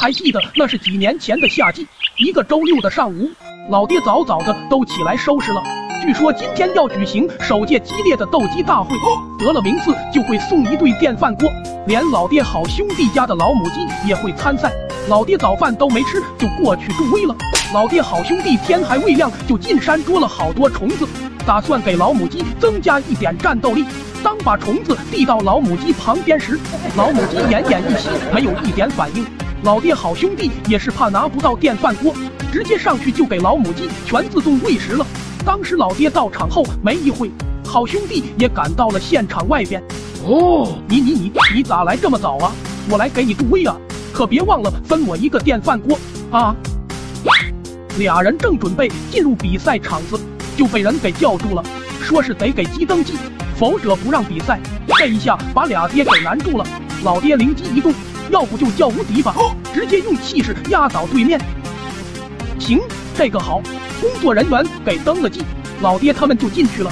还记得那是几年前的夏季，一个周六的上午，老爹早早的都起来收拾了。据说今天要举行首届激烈的斗鸡大会，得了名次就会送一对电饭锅，连老爹好兄弟家的老母鸡也会参赛。老爹早饭都没吃就过去助威了。老爹好兄弟天还未亮就进山捉了好多虫子，打算给老母鸡增加一点战斗力。当把虫子递到老母鸡旁边时，老母鸡奄奄一息，没有一点反应。老爹好兄弟也是怕拿不到电饭锅，直接上去就给老母鸡全自动喂食了。当时老爹到场后没一会，好兄弟也赶到了现场外边。哦，你你你你咋来这么早啊？我来给你助威啊，可别忘了分我一个电饭锅啊！俩人正准备进入比赛场子，就被人给叫住了，说是得给鸡登记，否则不让比赛。这一下把俩爹给难住了。老爹灵机一动。要不就叫无敌吧，直接用气势压倒对面。行，这个好。工作人员给登了记，老爹他们就进去了。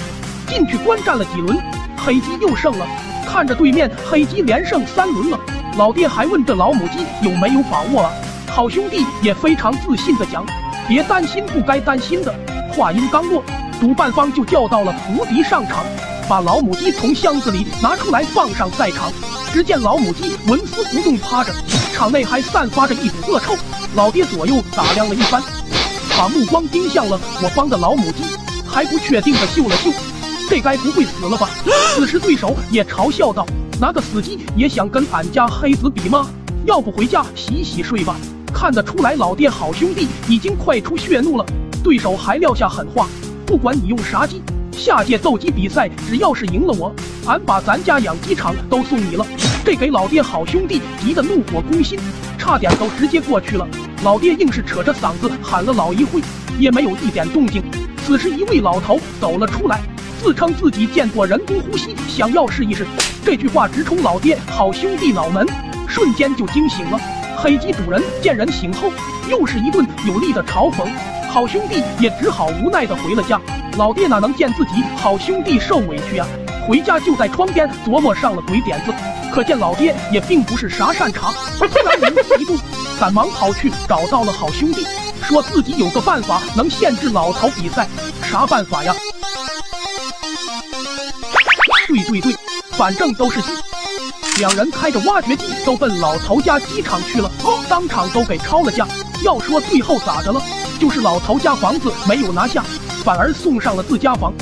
进去观战了几轮，黑鸡又胜了。看着对面黑鸡连胜三轮了，老爹还问这老母鸡有没有把握啊？好兄弟也非常自信的讲，别担心不该担心的。话音刚落，主办方就叫到了无敌上场，把老母鸡从箱子里拿出来放上赛场。只见老母鸡纹丝不动趴着，场内还散发着一股恶臭。老爹左右打量了一番，把目光盯向了我方的老母鸡，还不确定的嗅了嗅，这该不会死了吧？此时对手也嘲笑道：“拿个死鸡也想跟俺家黑子比吗？要不回家洗洗睡吧。”看得出来，老爹好兄弟已经快出血怒了。对手还撂下狠话：“不管你用啥鸡。”下届斗鸡比赛，只要是赢了我，俺把咱家养鸡场都送你了。这给老爹好兄弟急得怒火攻心，差点都直接过去了。老爹硬是扯着嗓子喊了老一会，也没有一点动静。此时一位老头走了出来，自称自己见过人工呼吸，想要试一试。这句话直冲老爹好兄弟脑门，瞬间就惊醒了。黑鸡主人见人醒后，又是一顿有力的嘲讽。好兄弟也只好无奈的回了家。老爹哪能见自己好兄弟受委屈啊？回家就在窗边琢磨上了鬼点子。可见老爹也并不是啥善茬。突然灵机一动，赶忙跑去找到了好兄弟，说自己有个办法能限制老头比赛。啥办法呀？对对对，反正都是鸡。两人开着挖掘机都奔老头家机场去了，当场都给抄了家。要说最后咋的了？就是老头家房子没有拿下。反而送上了自家房。